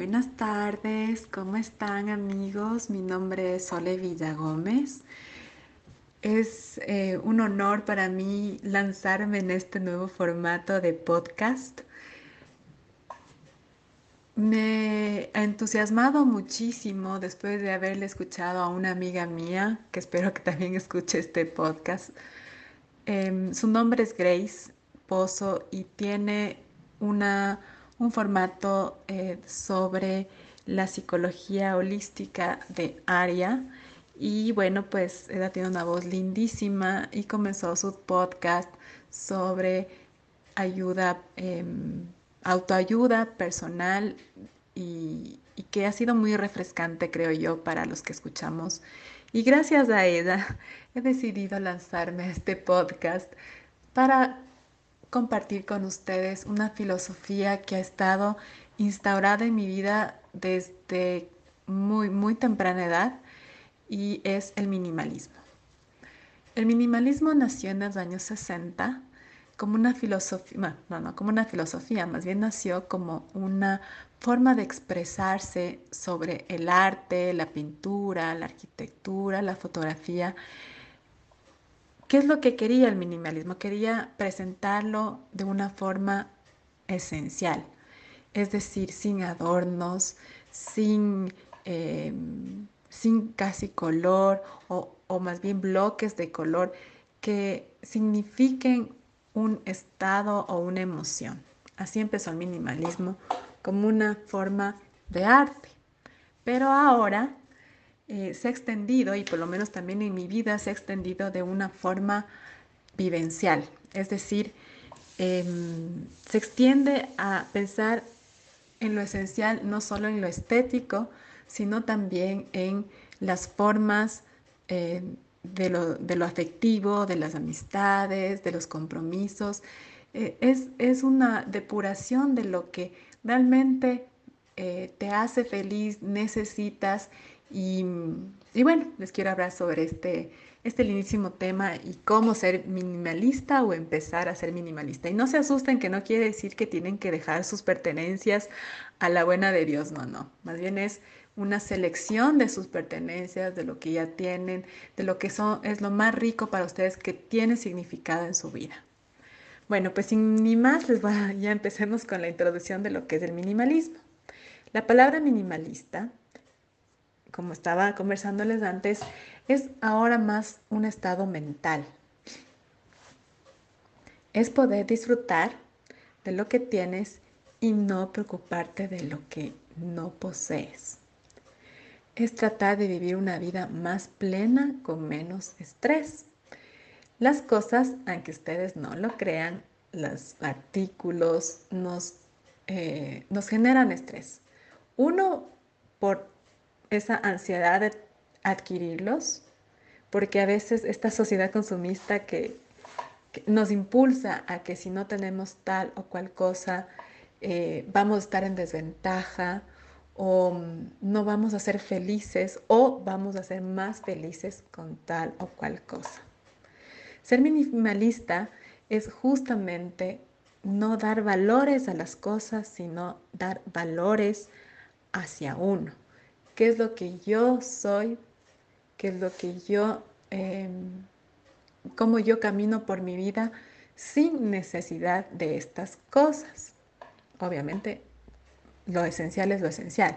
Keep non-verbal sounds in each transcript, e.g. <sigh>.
Buenas tardes, ¿cómo están amigos? Mi nombre es Sole Villagómez. Es eh, un honor para mí lanzarme en este nuevo formato de podcast. Me ha entusiasmado muchísimo después de haberle escuchado a una amiga mía, que espero que también escuche este podcast. Em, su nombre es Grace Pozo y tiene una un formato eh, sobre la psicología holística de Aria. Y bueno, pues ella tiene una voz lindísima y comenzó su podcast sobre ayuda, em, autoayuda personal y, que ha sido muy refrescante, creo yo, para los que escuchamos. Y gracias a ella <laughs> he decidido lanzarme a este podcast para compartir con ustedes una filosofía que ha estado instaurada en mi vida desde muy, muy temprana edad y es el minimalismo. El minimalismo nació en los años 60 como una filosofía, no, no, como una filosofía, más bien nació como una forma de expresarse sobre el arte, la pintura, la arquitectura, la fotografía ¿Qué es lo que quería el minimalismo? Quería presentarlo de una forma esencial, es decir, sin adornos, sin, em, sin casi color o, o más bien bloques de color que signifiquen un estado o una emoción. Así empezó el minimalismo como una forma de arte. Pero ahora eh, se ha extendido, y por lo menos también en mi vida se ha extendido de una forma vivencial. Es decir, em, se extiende a pensar en lo esencial, no solo en lo estético, sino también en las formas eh, de, lo, afectivo, de las amistades, de los compromisos. Eh, es, es, una depuración de lo que realmente te hace feliz, necesitas y, bueno, les quiero hablar sobre este, este lindísimo tema y cómo ser minimalista o empezar a ser minimalista. Y no se asusten que no quiere decir que tienen que dejar sus pertenencias a la buena de Dios, no, no. Más bien es una selección de sus pertenencias, de lo que ya tienen, de lo que son, es lo más rico para ustedes que tiene significado en su vida. Bueno, pues sin ni más, les voy ya empecemos con la introducción de lo que es el minimalismo. La palabra minimalista como estaba conversándoles antes, es ahora más un estado mental. Es poder disfrutar de lo que tienes y no preocuparte de lo que no posees. Es tratar de vivir una vida más plena con menos estrés. Las cosas, aunque ustedes no lo crean, los artículos nos, eh, nos generan estrés. Uno, por esa ansiedad de adquirirlos, porque a veces esta sociedad consumista que, nos impulsa a que si no tenemos tal o cual cosa, eh, vamos a estar en desventaja o mm, no vamos a ser felices o vamos a ser más felices con tal o cual cosa. Ser minimalista es justamente no dar valores a las cosas, sino dar valores hacia uno qué es lo que yo soy, qué es lo que yo, em, cómo yo camino por mi vida sin necesidad de estas cosas. Obviamente, lo esencial es lo esencial.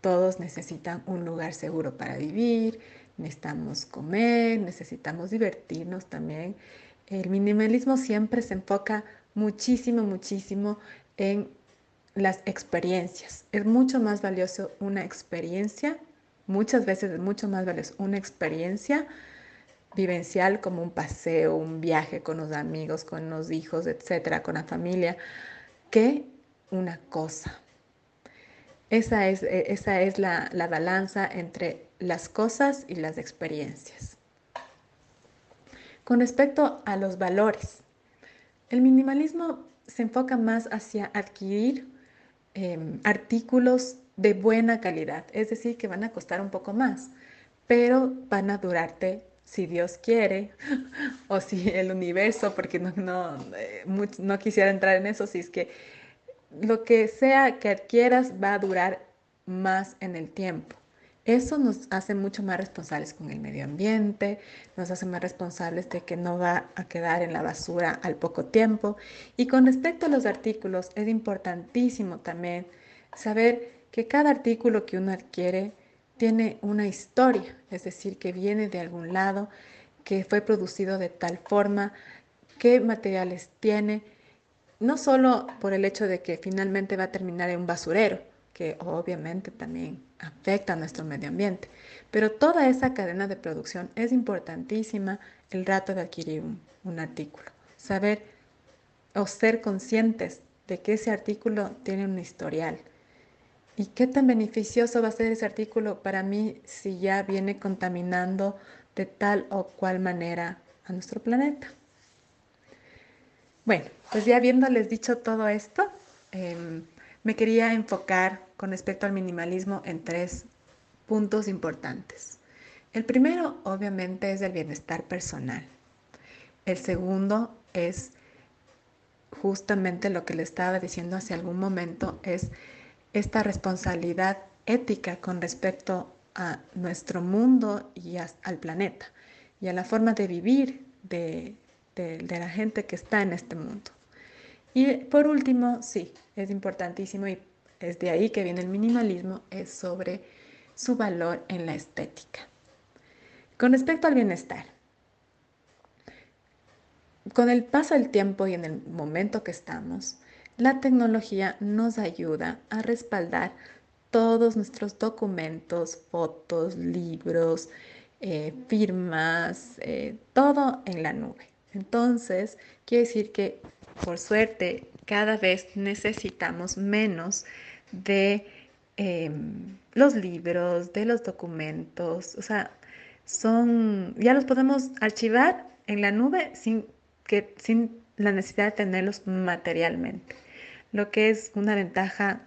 Todos necesitan un lugar seguro para vivir, necesitamos comer, necesitamos divertirnos también. El minimalismo siempre se enfoca muchísimo, muchísimo en las experiencias. Es mucho más valioso una experiencia, muchas veces es mucho más valioso una experiencia vivencial como un paseo, un viaje con los amigos, con los hijos, etcétera, con la familia, que una cosa. Esa es, e, esa es la, la balanza entre las cosas y las experiencias. Con respecto a los valores, el minimalismo se enfoca más hacia adquirir Em, artículos de buena calidad, es decir, que van a costar un poco más, pero van a durarte si Dios quiere <laughs> o si el universo, porque no, no, eh, no quisiera entrar en eso, si es que lo que sea que adquieras va a durar más en el tiempo. Eso nos hace mucho más responsables con el medio ambiente, nos hace más responsables de que no va a quedar en la basura al poco tiempo. Y con respecto a los artículos, es importantísimo también saber que cada artículo que uno adquiere tiene una historia, es decir, que viene de algún lado, que fue producido de tal forma, qué materiales tiene, no solo por el hecho de que finalmente va a terminar en un basurero, que obviamente también afecta a nuestro medio ambiente, pero toda esa cadena de producción es importantísima el rato de adquirir un, artículo, saber o ser conscientes de que ese artículo tiene un historial, ¿Y qué tan beneficioso va a ser ese artículo para mí si ya viene contaminando de tal o cual manera a nuestro planeta? Bueno, pues ya habiéndoles dicho todo esto, em, me quería enfocar con respecto al minimalismo en tres puntos importantes. El primero, obviamente, es el bienestar personal. El segundo es justamente lo que le estaba diciendo hace algún momento, es esta responsabilidad ética con respecto a nuestro mundo y al planeta y a la forma de vivir de, la gente que está en este mundo. Y por último, sí, es importantísimo y es de ahí que viene el minimalismo, es sobre su valor en la estética. Con respecto al bienestar, con el paso del tiempo y en el momento que estamos, la tecnología nos ayuda a respaldar todos nuestros documentos, fotos, libros, eh, firmas, eh, todo en la nube. Entonces, quiere decir que, por suerte, cada vez necesitamos menos de em, los libros, de los documentos, o sea, son, ya los podemos archivar en la nube sin, que, sin la necesidad de tenerlos materialmente lo que es una ventaja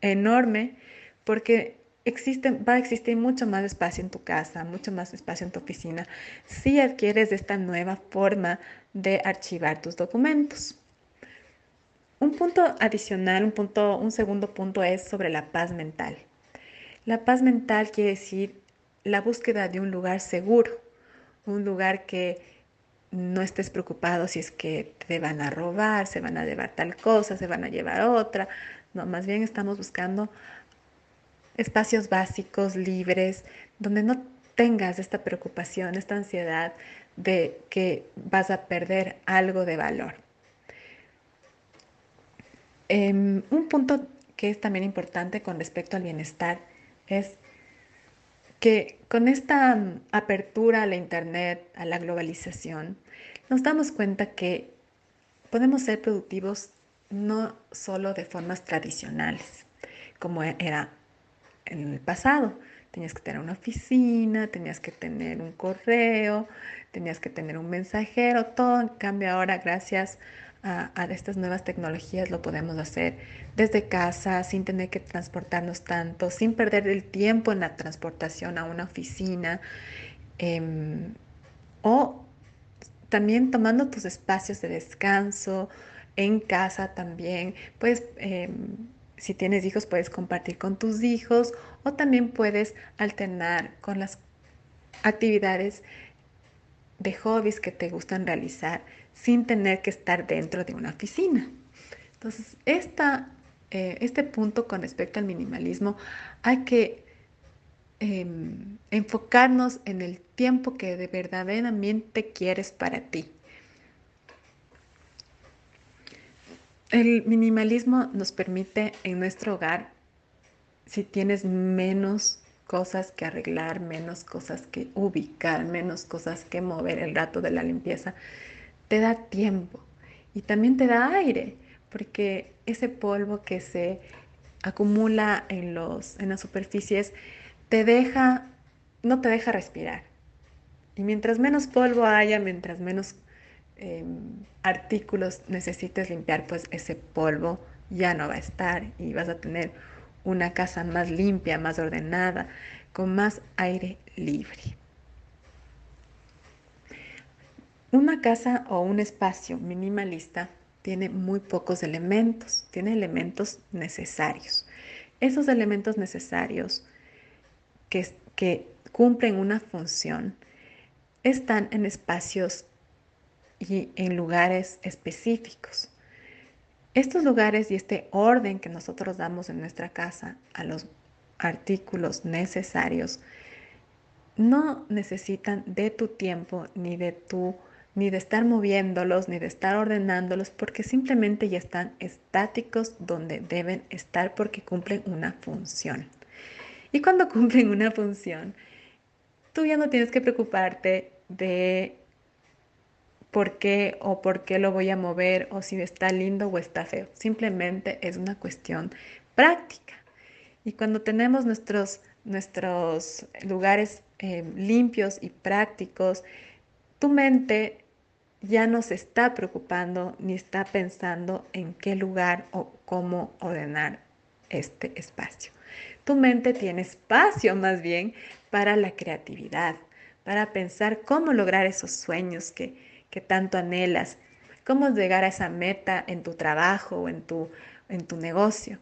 enorme porque existe, va a existir mucho más espacio en tu casa, mucho más espacio en tu oficina si adquieres esta nueva forma de archivar tus documentos. Un punto adicional, un, punto, un segundo punto es sobre la paz mental. La paz mental quiere decir la búsqueda de un lugar seguro, un lugar que no estés preocupado si es que te van a robar, se van a llevar tal cosa, se van a llevar otra. No, más bien estamos buscando espacios básicos, libres, donde no tengas esta preocupación, esta ansiedad de que vas a perder algo de valor. Em, un punto que es también importante con respecto al bienestar es que con esta mm, apertura a la Internet, a la globalización, nos damos cuenta que podemos ser productivos no solo de formas tradicionales, como era en el pasado. Tenías que tener una oficina, tenías que tener un correo, tenías que tener un mensajero, todo en cambio ahora gracias a, estas nuevas tecnologías lo podemos hacer desde casa, sin tener que transportarnos tanto, sin perder el tiempo en la transportación a una oficina em, o también tomando tus espacios de descanso en casa también. Puedes, em, si tienes hijos, puedes compartir con tus hijos o también puedes alternar con las actividades de hobbies que te gustan realizar sin tener que estar dentro de una oficina. Entonces, eh, este punto con respecto al minimalismo hay que em, enfocarnos en el tiempo que de verdaderamente quieres para ti. El minimalismo nos permite en nuestro hogar, si tienes menos cosas que arreglar, menos cosas que ubicar, menos cosas que mover el rato de la limpieza, te da tiempo y también te da aire, porque ese polvo que se acumula en, los, en las superficies te deja, no te deja respirar. Y mientras menos polvo haya, mientras menos em, artículos necesites limpiar, pues ese polvo ya no va a estar y vas a tener una casa más limpia, más ordenada, con más aire libre. Una casa o un espacio minimalista tiene muy pocos elementos, tiene elementos necesarios, esos elementos necesarios que, que cumplen una función están en espacios y en lugares específicos. Estos lugares y este orden que nosotros damos en nuestra casa a los artículos necesarios no necesitan de tu tiempo ni de tu ni de estar moviéndolos, ni de estar ordenándolos, porque simplemente ya están estáticos donde deben estar porque cumplen una función. Y cuando <laughs> cumplen una función, tú ya no tienes que preocuparte de por qué o por qué lo voy a mover o si está lindo o está feo. Simplemente es una cuestión práctica. Y cuando tenemos nuestros, nuestros lugares eh, limpios y prácticos, tu mente ya no se está preocupando ni está pensando en qué lugar o cómo ordenar este espacio. Tu mente tiene espacio más bien para la creatividad, para pensar cómo lograr esos sueños que, que tanto anhelas, cómo llegar a esa meta en tu trabajo o en tu, en tu negocio.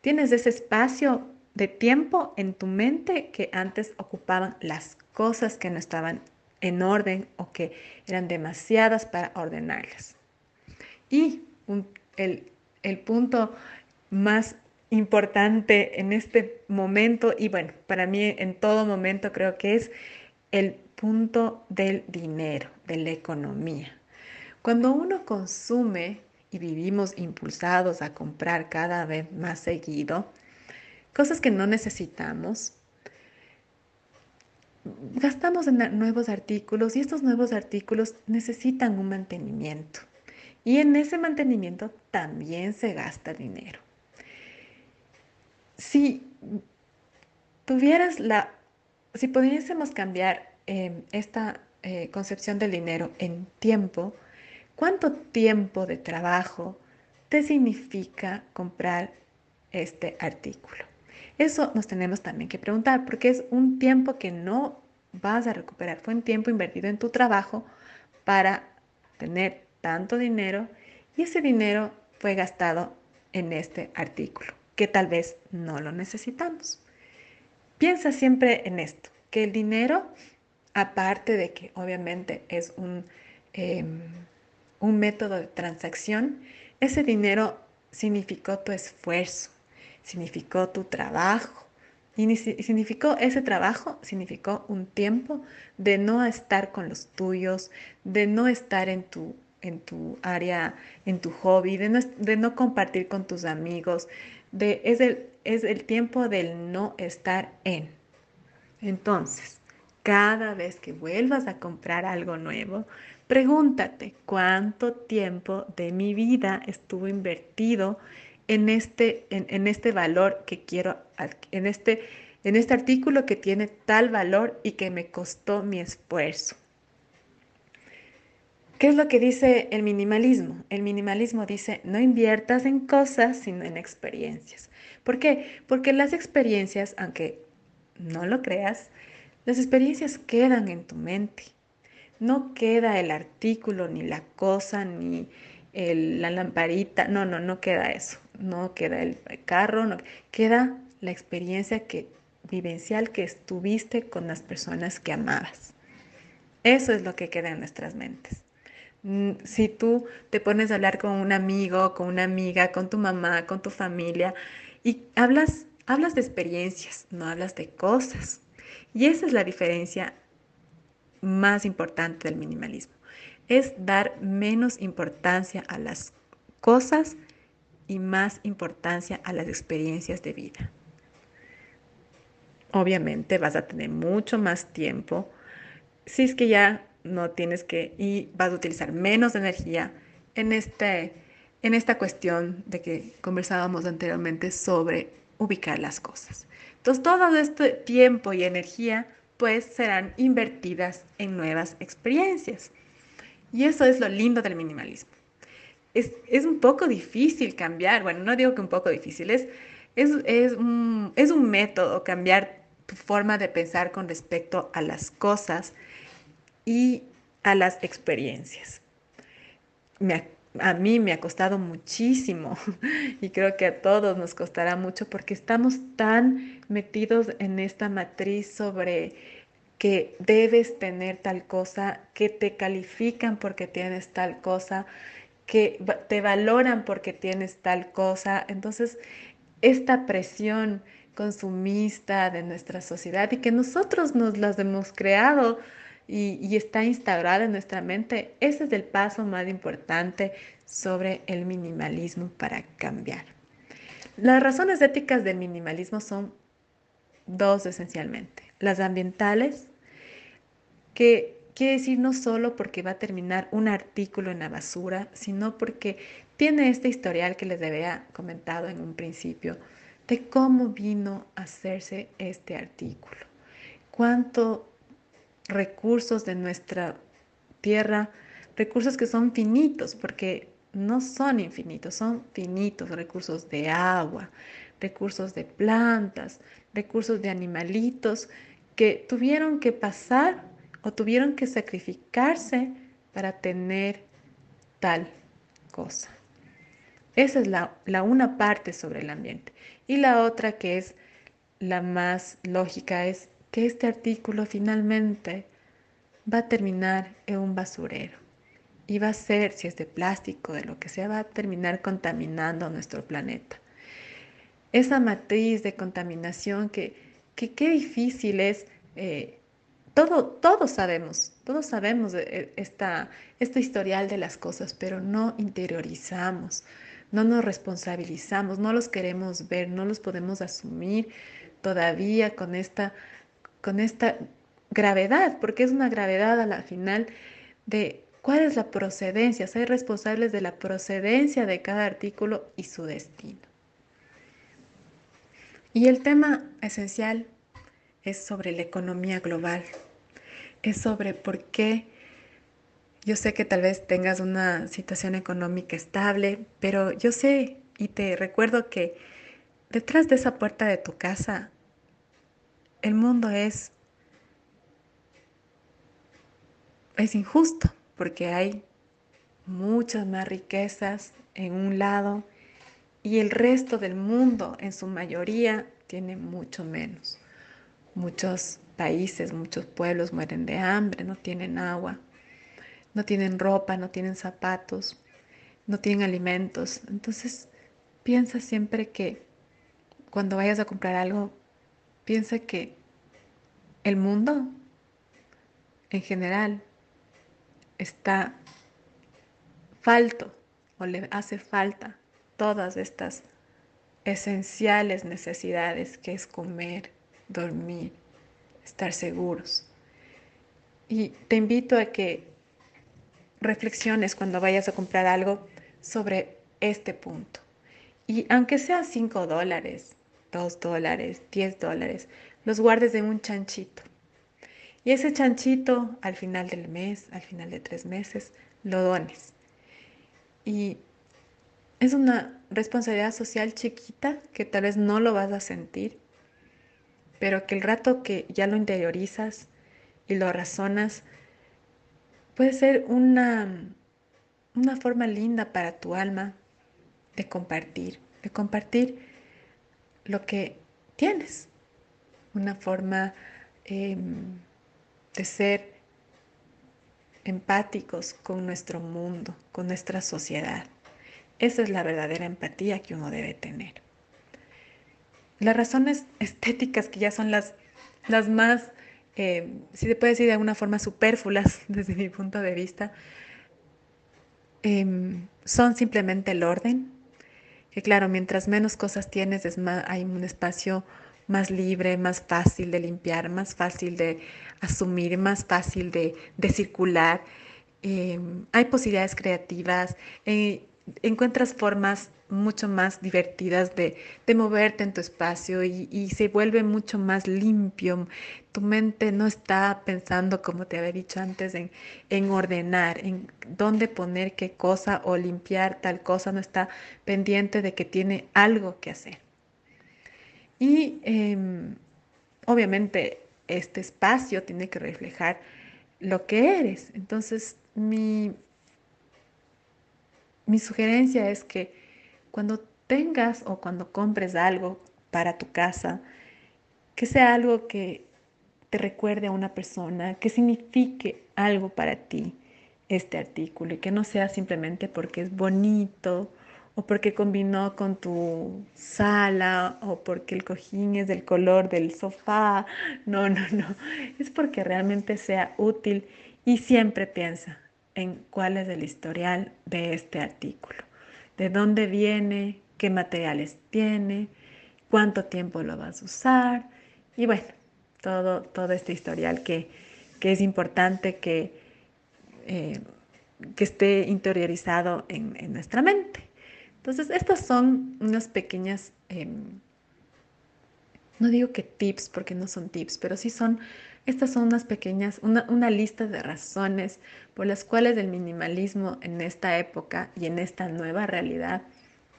Tienes ese espacio de tiempo en tu mente que antes ocupaban las cosas que no estaban en orden o que eran demasiadas para ordenarlas. Y el, el punto más importante en este momento, y bueno, para mí en todo momento creo que es el punto del dinero, de la economía. Cuando uno consume y vivimos impulsados a comprar cada vez más seguido, cosas que no necesitamos, gastamos en nuevos artículos y estos nuevos artículos necesitan un mantenimiento. Y en ese mantenimiento también se gasta dinero. Si tuvieras la, si pudiésemos cambiar em, esta eh, concepción del dinero en tiempo, ¿cuánto tiempo de trabajo te significa comprar este artículo? Eso nos tenemos también que preguntar, porque es un tiempo que no vas a recuperar. Fue un tiempo invertido en tu trabajo para tener tanto dinero y ese dinero fue gastado en este artículo, que tal vez no lo necesitamos. Piensa siempre en esto, que el dinero, aparte de que obviamente es un, em, un método de transacción, ese dinero significó tu esfuerzo, significó tu trabajo. Y significó ese trabajo, significó un tiempo de no estar con los tuyos, de no estar en tu, en tu área, en tu hobby, de no, de no compartir con tus amigos. De, es, el, es el tiempo del no estar en. Entonces, cada vez que vuelvas a comprar algo nuevo, pregúntate cuánto tiempo de mi vida estuvo invertido en este, en, este valor que quiero, en este, en este artículo que tiene tal valor y que me costó mi esfuerzo. ¿Qué es lo que dice el minimalismo? El minimalismo dice, no inviertas en cosas, sino en experiencias. ¿Por qué? Porque las experiencias, aunque no lo creas, las experiencias quedan en tu mente. No queda el artículo, ni la cosa, ni la lamparita. No, no, no queda eso no queda el carro, no, queda la experiencia que, vivencial que estuviste con las personas que amabas. Eso es lo que queda en nuestras mentes. Mm, si tú te pones a hablar con un amigo, con una amiga, con tu mamá, con tu familia y hablas, hablas de experiencias, no hablas de cosas. Y esa es la diferencia más importante del minimalismo. Es dar menos importancia a las cosas y más importancia a las experiencias de vida. Obviamente vas a tener mucho más tiempo si es que ya no tienes que y vas a utilizar menos energía en, este, en esta cuestión de que conversábamos anteriormente sobre ubicar las cosas. Entonces todo este tiempo y energía pues serán invertidas en nuevas experiencias. Y eso es lo lindo del minimalismo es, un poco difícil cambiar, bueno, no digo que un poco difícil, es, es, un, método cambiar tu forma de pensar con respecto a las cosas y a las experiencias. A mí me ha costado muchísimo <laughs> y creo que a todos nos costará mucho porque estamos tan metidos en esta matriz sobre que debes tener tal cosa, que te califican porque tienes tal cosa, que te valoran porque tienes tal cosa. Entonces, esta presión consumista de nuestra sociedad y que nosotros nos las hemos creado y, está instaurada en nuestra mente, ese es el paso más importante sobre el minimalismo para cambiar. Las razones éticas del minimalismo son dos esencialmente. Las ambientales, que quiere decir no solo porque va a terminar un artículo en la basura, sino porque tiene este historial que les había comentado en un principio de cómo vino a hacerse este artículo, cuánto recursos de nuestra tierra, recursos que son finitos, porque no son infinitos, son finitos, recursos de agua, recursos de plantas, recursos de animalitos que tuvieron que pasar o tuvieron que sacrificarse para tener tal cosa. Esa es la, la, una parte sobre el ambiente. Y la otra que es la más lógica es que este artículo finalmente va a terminar en un basurero y va a ser, si es de plástico, de lo que sea, va a terminar contaminando nuestro planeta. Esa matriz de contaminación que, qué difícil es, eh, todo, todos sabemos, todos sabemos eh, esta, este historial de las cosas, pero no interiorizamos, no nos responsabilizamos, no los queremos ver, no los podemos asumir todavía con esta con esta gravedad, porque es una gravedad a la final de cuál es la procedencia, ser responsables de la procedencia de cada artículo y su destino. Y el tema esencial es sobre la economía global, es sobre por qué yo sé que tal vez tengas una situación económica estable, pero yo sé y te recuerdo que detrás de esa puerta de tu casa el mundo es, es injusto porque hay muchas más riquezas en un lado y el resto del mundo en su mayoría tiene mucho menos. Muchos países, muchos pueblos mueren de hambre, no tienen agua, no tienen ropa, no tienen zapatos, no tienen alimentos. Entonces, piensa siempre que cuando vayas a comprar algo, piensa que el mundo en general está falto o le hace falta todas estas esenciales necesidades que es comer, dormir, estar seguros. Y te invito a que reflexiones cuando vayas a comprar algo sobre este punto. Y aunque sea 5 dólares, 2 dólares, 10 dólares, los guardes en un chanchito. Y ese chanchito al final del mes, al final de tres meses, lo dones. Y es una responsabilidad social chiquita que tal vez no lo vas a sentir, pero que el rato que ya lo interiorizas y lo razonas, puede ser una, una forma linda para tu alma de compartir, de compartir lo que tienes, una forma em, de ser empáticos con nuestro mundo, con nuestra sociedad. Esa es la verdadera empatía que uno debe tener. Las razones estéticas, que ya son las, las más, em, si se puede decir de alguna forma, superfluas <laughs> desde mi punto de vista, em, son simplemente el orden, que claro, mientras menos cosas tienes, es más, hay un espacio más libre, más fácil de limpiar, más fácil de asumir, más fácil de, circular. Em, hay posibilidades creativas, eh, encuentras formas mucho más divertidas de, moverte en tu espacio y, se vuelve mucho más limpio. Tu mente no está pensando, como te había dicho antes, en, en ordenar, en dónde poner qué cosa o limpiar tal cosa, no está pendiente de que tiene algo que hacer. Y em, obviamente este espacio tiene que reflejar lo que eres. Entonces, mi mi sugerencia es que cuando tengas o cuando compres algo para tu casa, que sea algo que te recuerde a una persona, que signifique algo para ti este artículo y que no sea simplemente porque es bonito o porque combinó con tu sala o porque el cojín es del color del sofá. No, no, no. Es porque realmente sea útil y siempre piensa en cuál es el historial de este artículo, de dónde viene, qué materiales tiene, cuánto tiempo lo vas a usar y bueno, todo, todo este historial que, es importante que, eh, que esté interiorizado en, nuestra mente. Entonces, estas son unas pequeñas, em, no digo que tips, porque no son tips, pero sí son, estas son unas pequeñas, una, una lista de razones por las cuales el minimalismo en esta época y en esta nueva realidad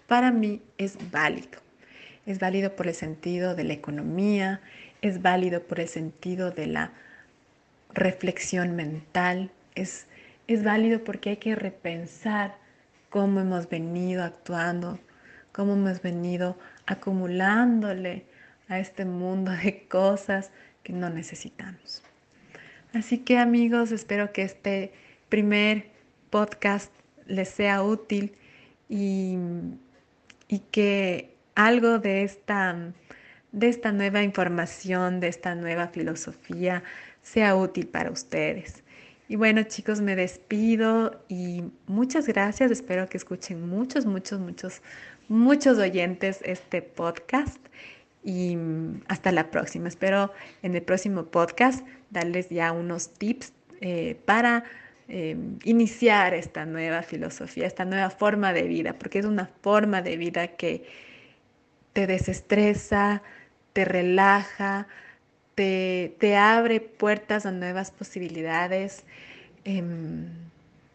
para mí es válido. Es válido por el sentido de la economía, es válido por el sentido de la reflexión mental, es, es válido porque hay que repensar cómo hemos venido actuando, cómo hemos venido acumulándole a este mundo de cosas que no necesitamos. Así que amigos, espero que este primer podcast les sea útil y, y que algo de esta de esta nueva información, de esta nueva filosofía, sea útil para ustedes. Y bueno chicos, me despido y muchas gracias. Espero que escuchen muchos, muchos, muchos, muchos oyentes este podcast. Y hasta la próxima. Espero en el próximo podcast darles ya unos tips eh, para eh, iniciar esta nueva filosofía, esta nueva forma de vida, porque es una forma de vida que te desestresa, te relaja, te, abre puertas a nuevas posibilidades, em,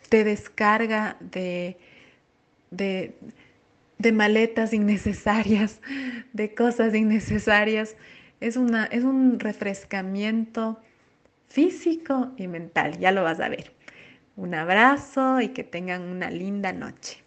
te descarga de, de, maletas innecesarias, <laughs> de cosas innecesarias. Es, una, es un refrescamiento físico y mental, ya lo vas a ver. Un abrazo y que tengan una linda noche.